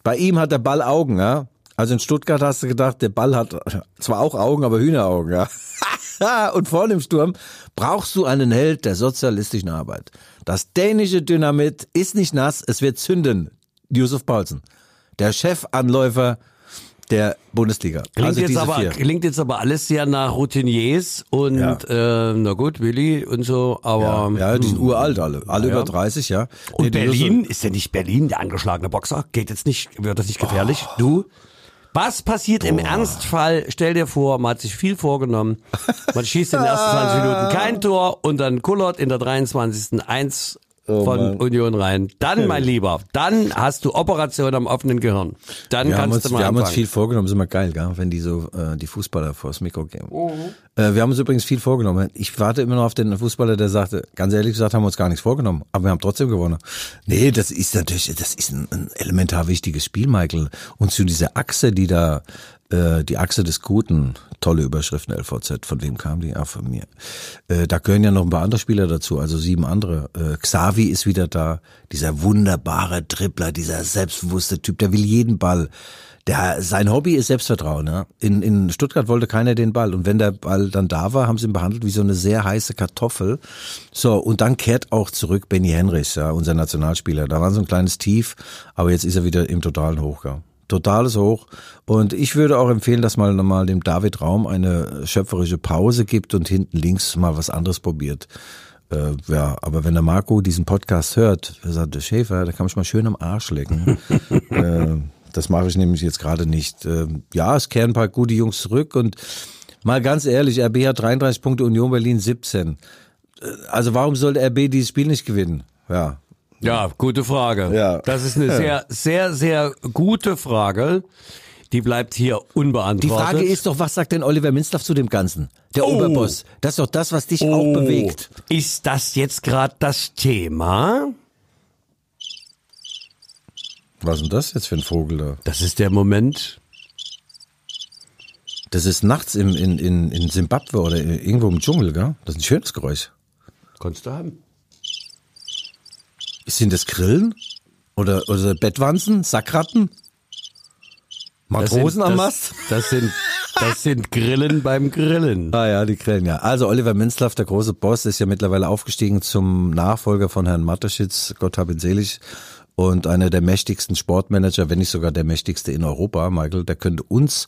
Bei ihm hat der Ball Augen, ja. Also in Stuttgart hast du gedacht, der Ball hat [LAUGHS] zwar auch Augen, aber Hühneraugen, ja. [LAUGHS] Und vorne im Sturm brauchst du einen Held der sozialistischen Arbeit. Das dänische Dynamit ist nicht nass, es wird zünden. Josef Paulsen. Der Chefanläufer der Bundesliga. Klingt, also jetzt aber, vier. klingt jetzt aber alles sehr nach Routiniers und äh, na gut, Willi und so, aber Ja, ja, die sind uralt alle. Alle Ja. über 30, ja. und Nee, Berlin, ist ja nicht Berlin der angeschlagene Boxer? Geht jetzt nicht, wird das nicht gefährlich? Oh. Du? Was passiert im Ernstfall? Stell dir vor, man hat sich viel vorgenommen. Man schießt in den ersten 20 Minuten kein [LAUGHS] Tor und dann kullert in der 23. eins Oh von Mann. Union rein. Dann, mein Lieber, dann hast du Operation am offenen Gehirn. Dann Wir haben, kannst uns, du mal wir haben uns anfangen. viel vorgenommen, ist immer geil, gell? wenn die so äh, die Fußballer vors Mikro gehen. Mhm. Äh, wir haben uns übrigens viel vorgenommen. Ich warte immer noch auf den Fußballer, der sagte, ganz ehrlich gesagt, haben wir uns gar nichts vorgenommen, aber wir haben trotzdem gewonnen. Nee, das ist natürlich, das ist ein, ein elementar wichtiges Spiel, Michael. Und zu dieser Achse, die da, äh, die Achse des Guten, tolle Überschriften LVZ, von wem kam die? Ah, von mir. Äh, da gehören ja noch ein paar andere Spieler dazu, also sieben andere. Äh, Xavi ist wieder da, dieser wunderbare Dribbler, dieser selbstbewusste Typ, der will jeden Ball. Der, sein Hobby ist Selbstvertrauen. Ja? In, in Stuttgart wollte keiner den Ball. Und wenn der Ball dann da war, haben sie ihn behandelt wie so eine sehr heiße Kartoffel. So, und dann kehrt auch zurück Benny Henrichs, ja, unser Nationalspieler. Da war so ein kleines Tief, aber jetzt ist er wieder im totalen Hochgang. Totales Hoch. Und ich würde auch empfehlen, dass man mal dem David Raum eine schöpferische Pause gibt und hinten links mal was anderes probiert. Äh, ja, aber wenn der Marco diesen Podcast hört, er sagt, der Schäfer, da kann ich mal schön am Arsch lecken. [LAUGHS] äh, das mache ich nämlich jetzt gerade nicht. Äh, ja, es kehren ein paar gute Jungs zurück und mal ganz ehrlich, RB hat 33 Punkte, Union Berlin 17. Äh, Also warum sollte RB dieses Spiel nicht gewinnen? Ja, Ja, gute Frage. Ja. Das ist eine sehr, sehr, sehr gute Frage. Die bleibt hier Die unbeantwortet. Frage ist doch, was sagt denn Oliver Minzlaff zu dem Ganzen? Der Oh. Oberboss. Das ist doch das, was dich auch bewegt. Ist das jetzt gerade das Thema? Was ist denn das jetzt für ein Vogel da? Das ist der Moment. Das ist nachts im, in, in, in Zimbabwe oder irgendwo im Dschungel, gell? Das ist ein schönes Geräusch. Kannst du haben. Sind das Grillen? Oder, oder Bettwanzen? Sackratten? Das Matrosen sind- am das, Mast? Das sind, das sind Grillen beim Grillen. Ah ja, die Grillen, ja. Also Oliver Minzlaff, der große Boss, ist ja mittlerweile aufgestiegen zum Nachfolger von Herrn Mateschitz, Gott hab ihn selig. Und einer der mächtigsten Sportmanager, wenn nicht sogar der mächtigste in Europa, Michael, der könnte uns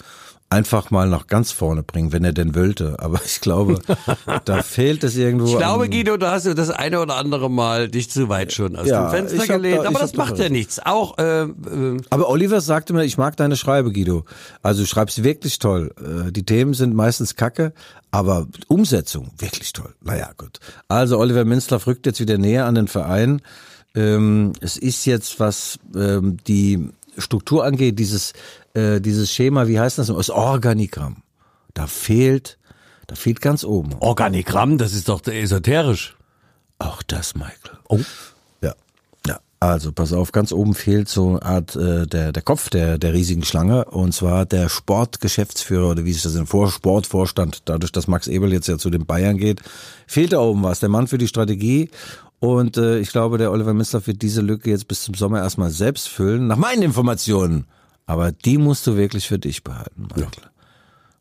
einfach mal nach ganz vorne bringen, wenn er denn wollte. Aber ich glaube, [LAUGHS] da fehlt es irgendwo. Ich glaube, an- Guido, da hast du das eine oder andere Mal dich zu weit schon aus Ja, dem Fenster da- gelehnt. ich Aber das da macht ja nichts. Auch, äh, äh, Aber Oliver sagte mir, ich mag deine Schreibe, Guido. Also du schreibst wirklich toll. Äh, Die Themen sind meistens kacke, aber Umsetzung wirklich toll. Naja, gut. Also Oliver Minzlaff rückt jetzt wieder näher an den Verein. Ähm, es ist jetzt, was ähm, die Struktur angeht, dieses, äh, dieses Schema, wie heißt das? Das Organigramm. Da fehlt, da fehlt ganz oben. Organigramm, das ist doch esoterisch. Auch das, Michael. Oh. Ja. Ja. Also pass auf, ganz oben fehlt so eine Art äh, der, der Kopf der, der riesigen Schlange und zwar der Sportgeschäftsführer oder wie sich das in Vor Sportvorstand, dadurch, dass Max Ebel jetzt ja zu den Bayern geht, fehlt da oben was. Der Mann für die Strategie und äh, ich glaube, der Oliver Minzlaff wird diese Lücke jetzt bis zum Sommer erstmal selbst füllen, nach meinen Informationen. Aber die musst du wirklich für dich behalten, Michael.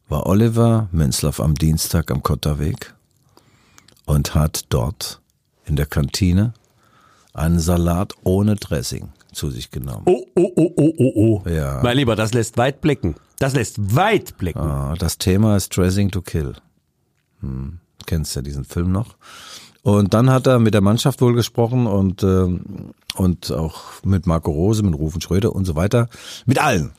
War Oliver Minzlaff am Dienstag am Kotterweg und hat dort in der Kantine einen Salat ohne Dressing zu sich genommen. Oh, oh, oh, oh, oh, oh. Ja. Mein Lieber, das lässt weit blicken. Das lässt weit blicken. Ah, das Thema ist Dressing to Kill. Hm, kennst ja diesen Film noch. Und dann hat er mit der Mannschaft wohl gesprochen und, ähm, und auch mit Marco Rose, mit Rufen Schröder und so weiter. Mit allen.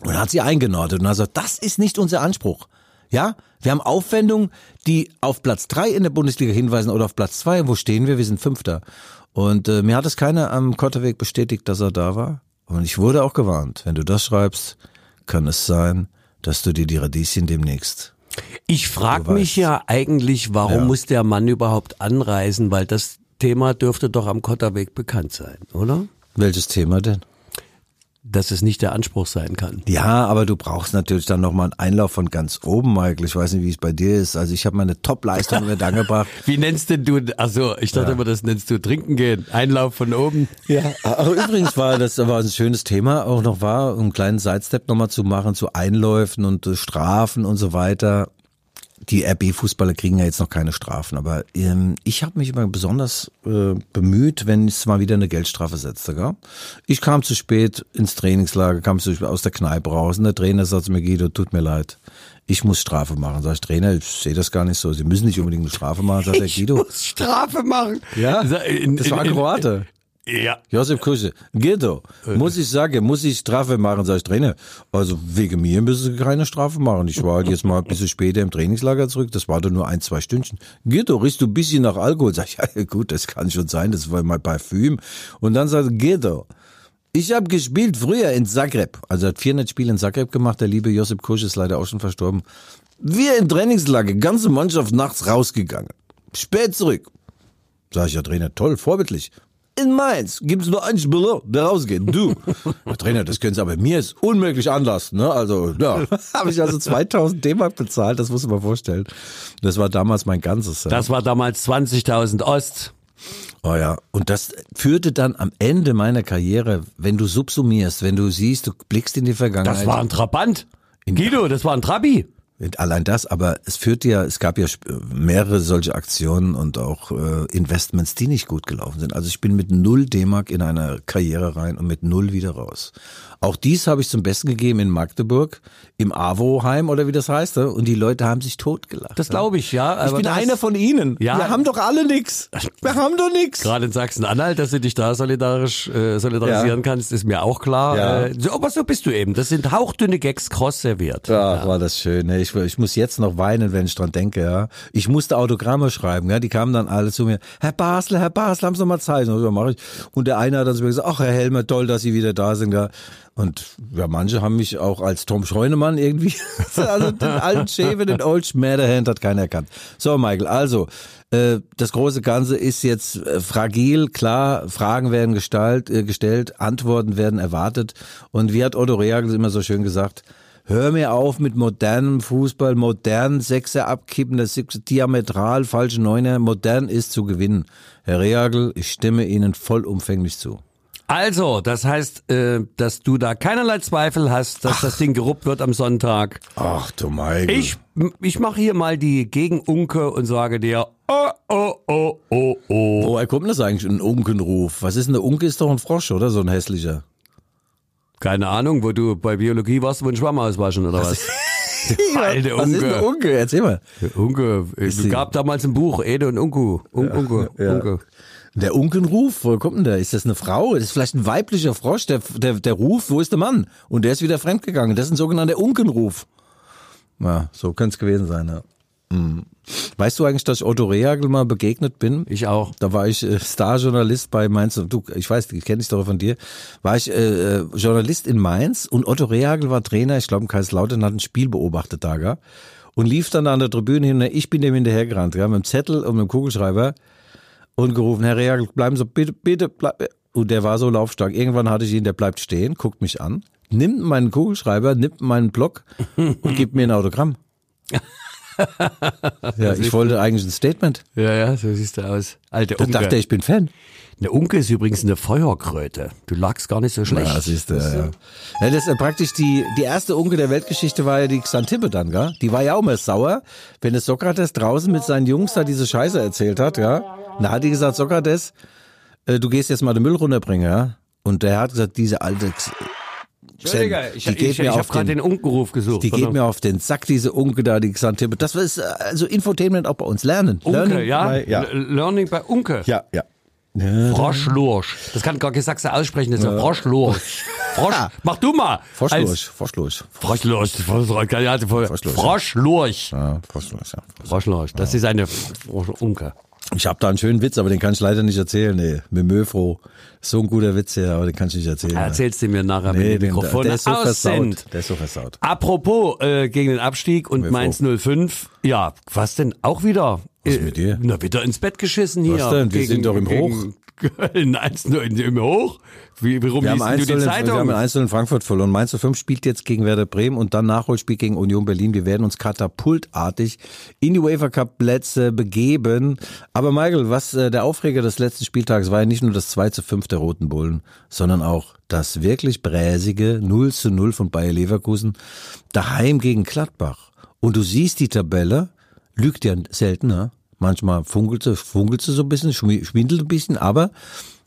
Und hat sie eingenordet und hat gesagt, das ist nicht unser Anspruch. Ja, wir haben Aufwendungen, die auf Platz drei in der Bundesliga hinweisen oder auf Platz zwei. Wo stehen wir? Wir sind Fünfter. Und äh, mir hat es keiner am Kotterweg bestätigt, dass er da war. Und ich wurde auch gewarnt, wenn du das schreibst, kann es sein, dass du dir die Radieschen demnächst. Ich frage mich ja eigentlich, warum Ja. muss der Mann überhaupt anreisen, weil das Thema dürfte doch am Kotterweg bekannt sein, oder? Welches Thema denn? Dass es nicht der Anspruch sein kann. Ja, aber du brauchst natürlich dann nochmal einen Einlauf von ganz oben, Michael. Ich weiß nicht, wie es bei dir ist. Also ich habe meine Top-Leistung mit angebracht. [LAUGHS] Wie nennst denn du, also ich dachte immer, das nennst du trinken gehen, Einlauf von oben. Ja, aber übrigens war das war ein schönes Thema auch noch war, um einen kleinen Sidestep nochmal zu machen zu Einläufen und äh, Strafen und so weiter. Die RB-Fußballer kriegen ja jetzt noch keine Strafen, aber ähm, ich habe mich immer besonders äh, bemüht, wenn es mal wieder eine Geldstrafe setzte. Gell? Ich kam zu spät ins Trainingslager, kam zu spät aus der Kneipe raus und der Trainer sagt zu mir, Guido, tut mir leid, ich muss Strafe machen. Sag ich, Trainer, ich sehe das gar nicht so. Sie müssen nicht unbedingt eine Strafe machen. Sagt der Guido, muss Strafe machen. ja, das war in- ein Kroate. Ja. Josef Kusche, Guido, muss ich sagen, muss ich Strafe machen, sag ich Trainer. Also wegen mir müssen Sie keine Strafe machen. Ich war halt jetzt mal ein bisschen später im Trainingslager zurück, das war doch nur ein, zwei Stündchen. Guido, riechst du ein bisschen nach Alkohol? Sag ich, [LAUGHS] ja gut, das kann schon sein, das war mein Parfüm. Und dann sagt Guido, ich habe gespielt früher in Zagreb. Also hat 400 Spiele in Zagreb gemacht, der liebe Josip Kusch ist leider auch schon verstorben. Wir im Trainingslager, ganze Mannschaft nachts rausgegangen. Spät zurück. Sag ich, ja Trainer, toll, vorbildlich. In Mainz gibt's nur einen Spieler, der rausgeht. Du. [LAUGHS] Trainer, das können Sie aber mir ist unmöglich anlassen. Ne? Also, ja. [LAUGHS] Habe ich also 2000 D-Mark bezahlt, das muss man vorstellen. Das war damals mein ganzes. Ja. Das war damals 20.000 Ost. Oh ja, und das führte dann am Ende meiner Karriere, wenn du subsumierst, wenn du siehst, du blickst in die Vergangenheit. Das war ein Trabant. Guido, das war ein Trabi. Allein das, aber es führte ja, es gab ja mehrere solche Aktionen und auch äh, Investments, die nicht gut gelaufen sind. Also ich bin mit null D-Mark in eine Karriere rein und mit null wieder raus. Auch dies habe ich zum Besten gegeben in Magdeburg, im AWO-Heim oder wie das heißt. ne? Und die Leute haben sich totgelacht. Das glaube ich, ja. ich bin einer von ihnen. Ja. Wir haben doch alle nix. Wir haben doch nix. Gerade in Sachsen-Anhalt, dass du dich da solidarisch äh, solidarisieren Ja. kannst, ist mir auch klar. Ja. Äh, so, aber so bist du eben. Das sind hauchdünne Gags cross serviert. Ach, war das schön. ne? Ich, ich muss jetzt noch weinen, wenn ich dran denke. Ja. Ich musste Autogramme schreiben. Ja. Die kamen dann alle zu mir. Herr Basler, Herr Basler, haben Sie mal Zeit? Und, so, mach ich. und der eine hat dann zu mir gesagt, ach Herr Helmer, toll, dass Sie wieder da sind. Ja. Und ja, manche haben mich auch als Tom Scheunemann irgendwie, [LAUGHS] also den alten Schäfer, den Old Schmäderhand hat keiner erkannt. So, Michael, also, äh, das große Ganze ist jetzt äh, fragil, klar, Fragen werden gestalt, äh, gestellt, Antworten werden erwartet. Und wie hat Otto Reagel immer so schön gesagt, Hör mir auf mit modernem Fußball, modern Sechser abkippen, das ist diametral falsche Neuner. Modern ist zu gewinnen. Herr Reagel, ich stimme Ihnen vollumfänglich zu. Also, das heißt, äh, dass du da keinerlei Zweifel hast, dass das Ding geruppt wird am Sonntag. Ach du Michael. Ich, ich mache hier mal die Gegen-Unke und sage dir, oh, oh, oh, oh, oh. Woher kommt das eigentlich, ein Unkenruf? Was ist denn der Unke? Ist doch ein Frosch, oder? So ein hässlicher. Keine Ahnung, wo du bei Biologie warst, wo ein Schwamm auswaschen oder was? [LAUGHS] Alte Was ist ein Unke. Unke? Erzähl mal. Unke. Es gab damals ein Buch, Ede und Unku. Un Unke. [LAUGHS] ja. Unke. Der Unkenruf, wo kommt denn der? Ist das eine Frau? Das ist vielleicht ein weiblicher Frosch. Der, der, der Ruf, wo ist der Mann? Und der ist wieder fremdgegangen. Das ist ein sogenannter Unkenruf. Ja, so könnte es gewesen sein, ja. Mhm. Weißt du eigentlich, dass ich Otto Rehagel mal begegnet bin? Ich auch. Da war ich äh, Starjournalist bei Mainz. Du, ich weiß, ich kenne dich doch von dir. War ich äh, äh, Journalist in Mainz und Otto Rehagel war Trainer. Ich glaube, in Kaiserslautern hat ein Spiel beobachtet da, gell? Und lief dann an der Tribüne hin. Ich bin dem hinterhergerannt, ja, mit dem Zettel und mit dem Kugelschreiber und gerufen, Herr Rehagel, bleiben Sie, bitte, bitte, bleib. Und der war so laufstark. Irgendwann hatte ich ihn, der bleibt stehen, guckt mich an, nimmt meinen Kugelschreiber, nimmt meinen Block und gibt mir ein Autogramm. [LAUGHS] ja, ich wollte eigentlich ein Statement. Ja, ja, so siehst du aus. Alte Da Unke. dachte er, ich bin Fan. Eine Unke ist übrigens eine Feuerkröte. Du lagst gar nicht so schlecht. Ja, siehst du, ja, ja. ja, das ist ja praktisch die, die erste Unke der Weltgeschichte war ja die Xantippe dann, gell? Die war ja auch mal sauer, wenn es Sokrates draußen mit seinen Jungs da diese Scheiße erzählt hat, ja? Da hat die gesagt, Sokrates, äh, du gehst jetzt mal den Müll runterbringen, ja? Und der hat gesagt, diese alte, X- Entschuldige, ich, die ich, geht ich, mir habe auf gerade den, Unkenruf gesucht. die geht mir auf den Sack, diese Unke da, die Xantippe. Das ist äh, also Infotainment auch bei uns lernen. Unke, Learning ja? bei- ja. Learning bei Unke. Ja, ja. Froschlursch. Das kann gar kein Sachse aussprechen, das ist ja. Froschlurch. [LAUGHS] Frosch, mach du mal. Froschlurch. Froschlurch. Froschlurch. Froschlurch. Froschlurch. Ja, Froschlurch, ja. Froschlurch. Das ist eine Unke. Ich habe da einen schönen Witz, aber den kann ich leider nicht erzählen. Nee, mit Möfro. So ein guter Witz hier, aber den kann ich nicht erzählen. Erzählst du mir nachher, wenn nee, die den, Mikrofone der ist so aus sind. versaut. Der ist so versaut. Apropos äh, gegen den Abstieg und Mainz 05. Ja, was denn? Auch wieder? Was mit dir? Na, wieder ins Bett geschissen hier. Was denn? Wir sind doch im gegen Köln. [LAUGHS] 1-0 in- im Hoch? Wie, warum Wir haben, liest du 1 die wir haben Zeitung? 1 in Frankfurt verloren. Mainz 05 spielt jetzt gegen Werder Bremen und dann Nachholspiel gegen Union Berlin. Wir werden uns katapultartig in die UEFA Cup Plätze begeben. Aber Michael, was äh, der Aufreger des letzten Spieltags war ja nicht nur das 2 zu 5 der Roten Bullen, sondern auch das wirklich bräsige 0 zu 0 von Bayer Leverkusen daheim gegen Gladbach. Und du siehst die Tabelle, lügt ja seltener. Manchmal funkelt sie, funkelt sie so ein bisschen, schwi- schwindelt ein bisschen, aber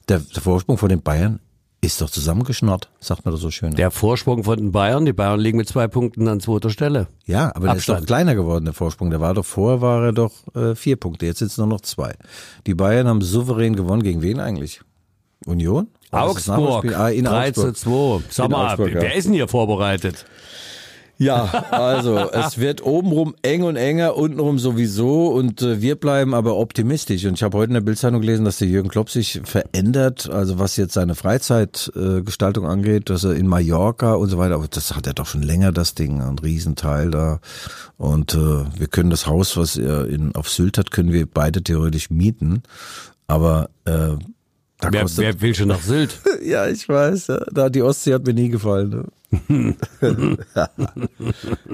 der, der Vorsprung von den Bayern ist doch zusammengeschnarrt, sagt man doch so schön. Der Vorsprung von den Bayern. Die Bayern liegen mit zwei Punkten an zweiter Stelle. ja, aber der ist doch kleiner geworden, der Vorsprung. Der war doch vorher, war er doch äh, vier Punkte, jetzt sind es nur noch zwei. Die Bayern haben souverän gewonnen. Gegen wen eigentlich? Union? Oder Augsburg. Ah, in 3 zu Augsburg. 2. Sag mal, Augsburg, ja. wer ist denn hier vorbereitet? Ja, also es wird obenrum eng und enger, untenrum sowieso und äh, wir bleiben aber optimistisch. Und ich habe heute in der Bildzeitung gelesen, dass der Jürgen Klopp sich verändert, also was jetzt seine Freizeitgestaltung äh, angeht, dass er in Mallorca und so weiter, aber das hat er doch schon länger, das Ding, ein Riesenteil da. Und äh, wir können das Haus, was er in, auf Sylt hat, können wir beide theoretisch mieten. Aber äh, Wer, wer will schon nach Sylt? [LAUGHS] ja, ich weiß. Ja. Da die Ostsee hat mir nie gefallen. Ne? [LAUGHS] ja,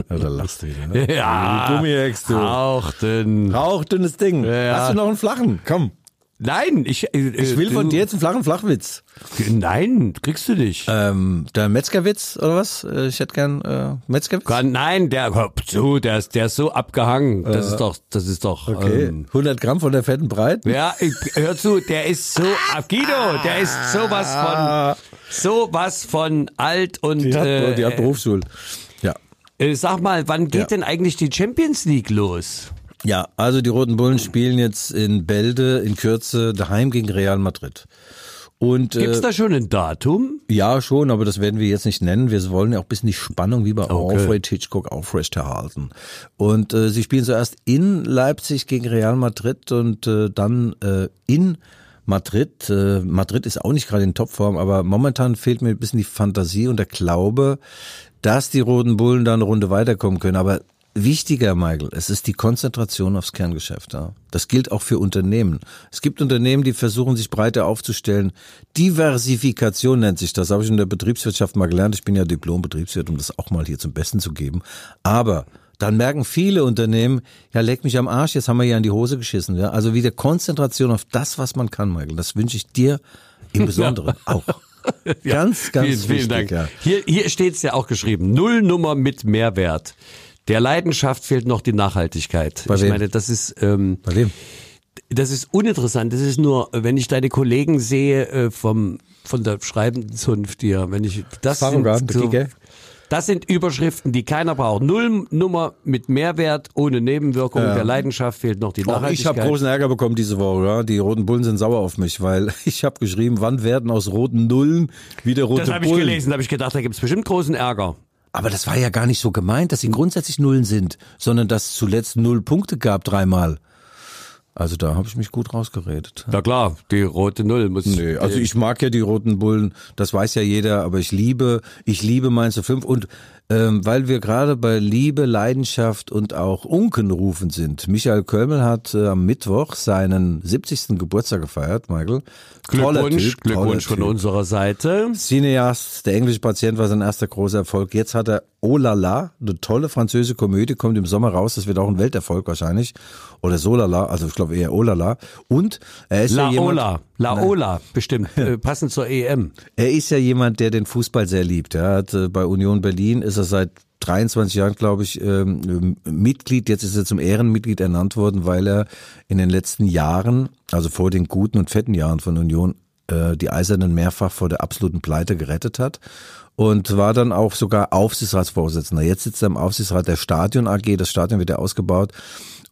da lachst du wieder. Ne? ja. Du Gummihex, du. Hauchten. Rauchdünnes Ding. Ja. Hast du noch einen flachen? Komm. Nein, ich, äh, Ich will von dir jetzt einen flachen Flachwitz. Nein, kriegst du nicht. Ähm, der Metzgerwitz oder was? Äh, Ich hätte gern äh, Metzgerwitz. Kann, nein, der, zu, der ist, der ist so abgehangen. Das ist doch, das ist doch. Okay. Ähm, 100 Gramm von der fetten Breit. ja, ich, hör zu, der ist so, ah, Guido, der ist sowas von, sowas von alt und, Die hat, äh, die hat Berufsschule. Ja. äh, sag mal, wann geht Ja. denn eigentlich die Champions League los? Ja, also die Roten Bullen spielen jetzt in Bälde in Kürze daheim gegen Real Madrid. Und Gibt's äh, da schon ein Datum? Ja, schon, aber das werden wir jetzt nicht nennen. Wir wollen ja auch ein bisschen die Spannung wie bei Okay. Alfred Hitchcock aufrechterhalten. Und äh, sie spielen zuerst in Leipzig gegen Real Madrid und äh, dann äh, in Madrid. Äh, Madrid ist auch nicht gerade in Topform, aber momentan fehlt mir ein bisschen die Fantasie und der Glaube, dass die Roten Bullen da eine Runde weiterkommen können. Aber Wichtiger, Michael, es ist die Konzentration aufs Kerngeschäft. Ja. Das gilt auch für Unternehmen. Es gibt Unternehmen, die versuchen, sich breiter aufzustellen. Diversifikation nennt sich das. Habe ich in der Betriebswirtschaft mal gelernt. Ich bin ja Diplom-Betriebswirt, um das auch mal hier zum Besten zu geben. Aber dann merken viele Unternehmen, ja, leck mich am Arsch, jetzt haben wir ja in die Hose geschissen. Ja. Also wieder Konzentration auf das, was man kann, Michael. Das wünsche ich dir im Besonderen auch. [LAUGHS] Ganz, ganz vielen, vielen wichtig. Dank. Ja. Hier, hier steht's ja auch geschrieben. Nullnummer mit Mehrwert. Der Leidenschaft fehlt noch die Nachhaltigkeit. Bei ich wem? meine, das ist, ähm, Bei wem? das ist uninteressant. Das ist nur, wenn ich deine Kollegen sehe äh, vom von der schreibenden Zunft hier, wenn ich das sind so, das sind Überschriften, die keiner braucht. Nullnummer mit Mehrwert, ohne Nebenwirkung. Der Leidenschaft fehlt noch die Auch ich Nachhaltigkeit. habe großen Ärger bekommen diese Woche. Ja. Die Roten Bullen sind sauer auf mich, weil [LAUGHS] ich habe geschrieben, wann werden aus roten Nullen wieder rote das habe ich Bullen? gelesen, da habe ich gedacht, da gibt's bestimmt großen Ärger. Aber das war ja gar nicht so gemeint, dass sie grundsätzlich Nullen sind, sondern dass es zuletzt null Punkte gab dreimal. Also da habe ich mich gut rausgeredet. Na klar, die rote Null muss. Nee, also ich mag ja die roten Bullen, das weiß ja jeder, aber ich liebe, ich liebe Mainz 05 und ähm, weil wir gerade bei Liebe, Leidenschaft und auch Unkenrufen sind. Michael Kölmel hat äh, am Mittwoch seinen 70. Geburtstag gefeiert, Michael. Glückwunsch, Typ, Glückwunsch von Typ. unserer Seite. Cineast, der englische Patient war sein erster großer Erfolg. Jetzt hat er Oh la la, eine tolle französische Komödie, kommt im Sommer raus. Das wird auch ein Welterfolg wahrscheinlich. Oder So la la, also ich glaube eher Oh la la. Und er ist La ja jemand, Ola, La Ola, bestimmt, äh, [LAUGHS] passend zur EM. er ist ja jemand, der den Fußball sehr liebt. Er hat äh, bei Union Berlin ist er seit 23 Jahren, glaube ich, ähm, Mitglied. Jetzt ist er zum Ehrenmitglied ernannt worden, weil er in den letzten Jahren, also vor den guten und fetten Jahren von Union, äh, die Eisernen mehrfach vor der absoluten Pleite gerettet hat und war dann auch sogar Aufsichtsratsvorsitzender. Jetzt sitzt er im Aufsichtsrat der Stadion AG. Das Stadion wird ja ausgebaut.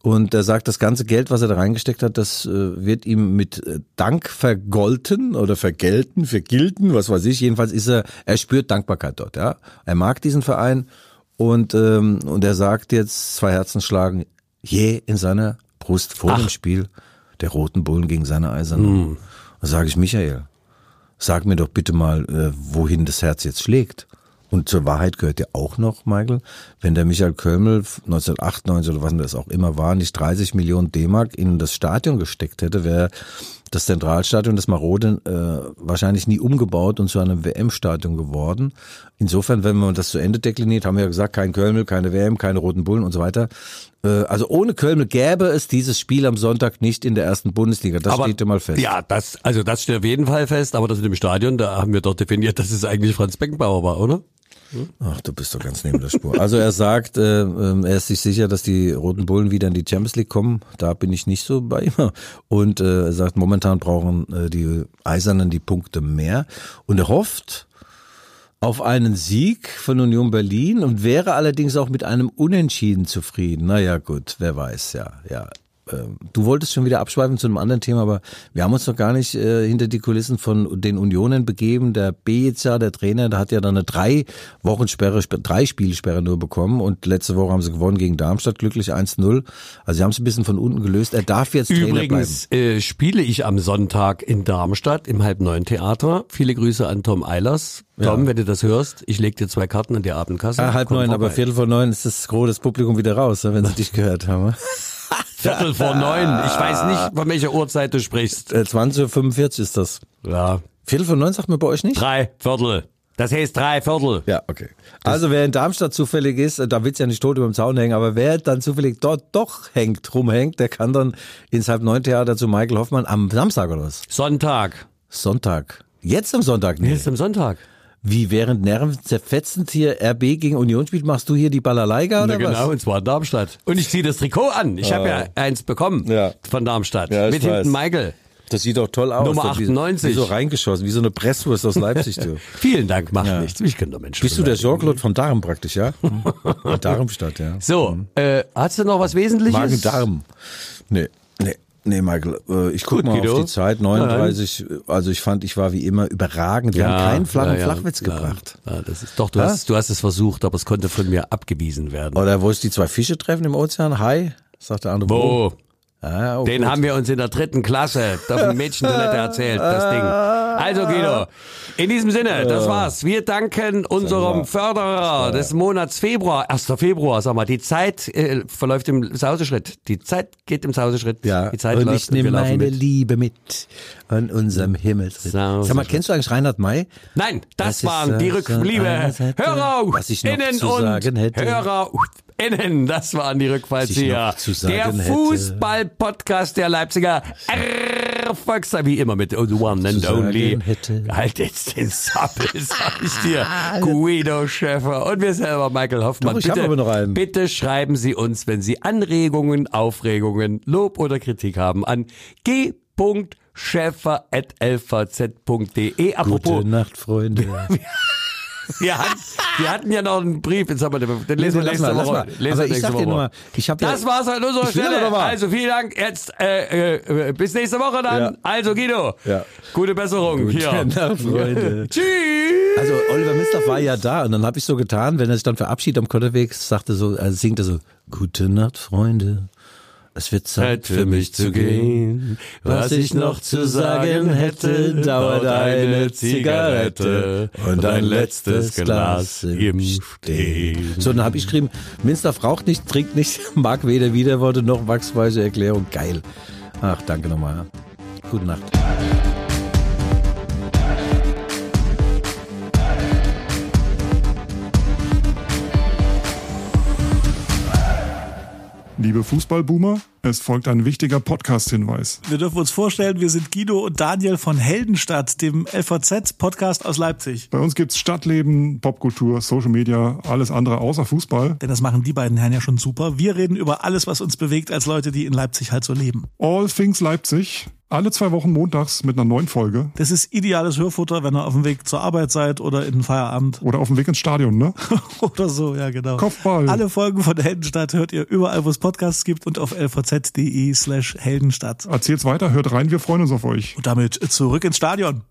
Und er sagt, das ganze Geld, was er da reingesteckt hat, das äh, wird ihm mit äh, Dank vergolten oder vergelten, vergilten, was weiß ich. Jedenfalls ist er, er spürt Dankbarkeit dort. Ja, er mag diesen Verein und ähm, und er sagt jetzt zwei Herzen schlagen je in seiner Brust vor Ach. dem Spiel. der Roten Bullen gegen seine Eisernen. Hm. Da sage ich, Michael, sag mir doch bitte mal, äh, wohin das Herz jetzt schlägt. Und zur Wahrheit gehört ja auch noch, Michael, wenn der Michael Kölmel 1998 oder was das auch immer war, nicht 30 Millionen D-Mark in das Stadion gesteckt hätte, wäre das Zentralstadion, das Marode, äh, wahrscheinlich nie umgebaut und zu einem WM-Stadion geworden. Insofern, wenn man das zu Ende dekliniert, haben wir ja gesagt, kein Kölmel, keine WM, keine Roten Bullen und so weiter. Äh, also ohne Kölmel gäbe es dieses Spiel am Sonntag nicht in der ersten Bundesliga. Das steht ja mal fest. Ja, das, also das steht auf jeden Fall fest, aber das mit dem Stadion, da haben wir doch definiert, dass es eigentlich Franz Beckenbauer war, oder? Ach, du bist doch ganz neben der Spur. Also er sagt, äh, äh, er ist sich sicher, dass die Roten Bullen wieder in die Champions League kommen. Da bin ich nicht so bei ihm. Und äh, er sagt, momentan brauchen äh, die Eisernen die Punkte mehr. Und er hofft auf einen Sieg von Union Berlin und wäre allerdings auch mit einem Unentschieden zufrieden. Naja, gut, wer weiß, ja, ja. Ähm, Du wolltest schon wieder abschweifen zu einem anderen Thema, aber wir haben uns noch gar nicht äh, hinter die Kulissen von den Unionen begeben. Der Bejica, der Trainer, der hat ja dann eine drei Wochen Sperre, Sp- drei Spielsperre nur bekommen und letzte Woche haben sie gewonnen gegen Darmstadt, glücklich 1-0. Also sie haben es ein bisschen von unten gelöst. Er darf jetzt Trainer bleiben. Übrigens äh, spiele ich am Sonntag in Darmstadt im Halb-Neun Theater. Viele Grüße an Tom Eilers. Tom, Ja. wenn du das hörst, ich leg dir zwei Karten in die Abendkasse. Ah, halb neun, aber vorbei. Viertel vor neun ist das Gros des Publikum wieder raus, wenn sie dich gehört haben. [LAUGHS] Viertel vor neun. Ich weiß nicht, von welcher Uhrzeit du sprichst. Äh, 20.45 Uhr ist das. Ja, Viertel vor neun sagt man bei euch nicht? drei Viertel. Das heißt drei Viertel. Ja, okay. Also wer in Darmstadt zufällig ist, äh, da wird's ja nicht tot über dem Zaun hängen, aber wer dann zufällig dort doch hängt, rumhängt, der kann dann ins Halb-Neun-Theater zu Michael Hoffmann am Samstag oder was? Sonntag. Sonntag. Jetzt am Sonntag? Nee. Ist am Sonntag. Wie während nervenzerfetzend hier RB gegen Union spielt, machst du hier die Ballerleiga oder Na genau, was? und zwar in Darmstadt. Und ich ziehe das Trikot an. Ich habe ja eins bekommen Ja. von Darmstadt. Ja, mit hinten weiß. Michael. Das sieht doch toll aus. Nummer Das wie- 98. Wie so reingeschossen, wie so eine Presswurst aus Leipzig, du. [LAUGHS] Vielen Dank, macht Ja. nichts. Ich doch Menschen Bist du der. Jean-Claude von Darm praktisch, ja? In [LAUGHS] Darmstadt, ja. So, äh, hast du noch was Wesentliches? Magen-Darm. Nee, nee. Michael, äh, ich guck Gut, mal Guido. auf die Zeit, 39, also ich fand, ich war wie immer überragend. Wir haben keinen flachen Flachwitz ja, gebracht. Ja, das ist, doch, du Ja? hast, du hast es versucht, aber es konnte von mir abgewiesen werden. Oder wo es die zwei Fische treffen im Ozean, hi, sagt der andere. Wo? Ja, auch Den gut. haben wir uns in der dritten Klasse auf dem Mädchentoilette erzählt, das Ding. Also Guido, in diesem Sinne, das war's. Wir danken unserem Förderer des Monats Februar, 1. Februar, sag mal, die Zeit äh, verläuft im Sauseschritt. Die Zeit geht im Sauseschritt. Ja, die Zeit und läuft ich nehme meine mit. Liebe mit an unserem. Sau- Sag mal, kennst du eigentlich Reinhard May? Nein, das Das ist waren die so Rückliebe. Hörer was ich noch innen und hätte. Hörer innen, das waren die Rückfallzieher. Der. Fußball-Podcast der Leipziger Erfolgsseite, wie immer mit The One and Only. hätte. Halt jetzt den Sappel, sag ich dir. [LAUGHS] Guido Schäfer und wir selber, Michael Hoffmann. Doch, bitte, aber noch einen. bitte schreiben Sie uns, wenn Sie Anregungen, Aufregungen, Lob oder Kritik haben, an g.schäfer.lvz.de. Apropos, Gute Nacht, Freunde. [LAUGHS] wir hatten, wir hatten ja noch einen Brief, jetzt haben wir den, den lesen wir nächste mal, lass Woche. mal. Lesen wir ich nächste Woche. nur mal, ich hab ja- Das war's an unserer Stelle. Also vielen Dank. Jetzt äh, äh, bis nächste Woche dann. Ja. Also Guido, Ja. gute Besserung. Gute Hier. [LAUGHS] Nacht, Freunde. [LAUGHS] Tschüss. Also Oliver Mislav war ja da und dann habe ich so getan, wenn er sich dann verabschiedet am Kotterweg, sagte so, also singt er so, Gute Nacht, Freunde. Es wird Zeit für mich zu gehen. Was ich noch zu sagen hätte, dauert eine Zigarette und ein letztes Glas im Stehen. So, dann habe ich geschrieben, Minstaff raucht nicht, trinkt nicht, [LAUGHS] mag weder Widerworte noch wachsweise Erklärung. Geil. Ach, danke nochmal. Gute Nacht. Liebe Fußballboomer, es folgt ein wichtiger Podcast-Hinweis. Wir dürfen uns vorstellen, wir sind Guido und Daniel von Heldenstadt, dem LVZ-Podcast aus Leipzig. Bei uns gibt's Stadtleben, Popkultur, Social Media, alles andere außer Fußball. Denn das machen die beiden Herren ja schon super. Wir reden über alles, was uns bewegt als Leute, die in Leipzig halt so leben. All Things Leipzig, alle zwei Wochen montags mit einer neuen Folge. Das ist ideales Hörfutter, wenn ihr auf dem Weg zur Arbeit seid oder in den Feierabend Oder auf dem Weg ins Stadion, ne? [LAUGHS] oder so, ja genau. Kopfball. Alle Folgen von Heldenstadt hört ihr überall, wo es Podcasts gibt und auf lvz.de slash Heldenstadt. Erzählt's weiter, hört rein, wir freuen uns auf euch. Und damit zurück ins Stadion.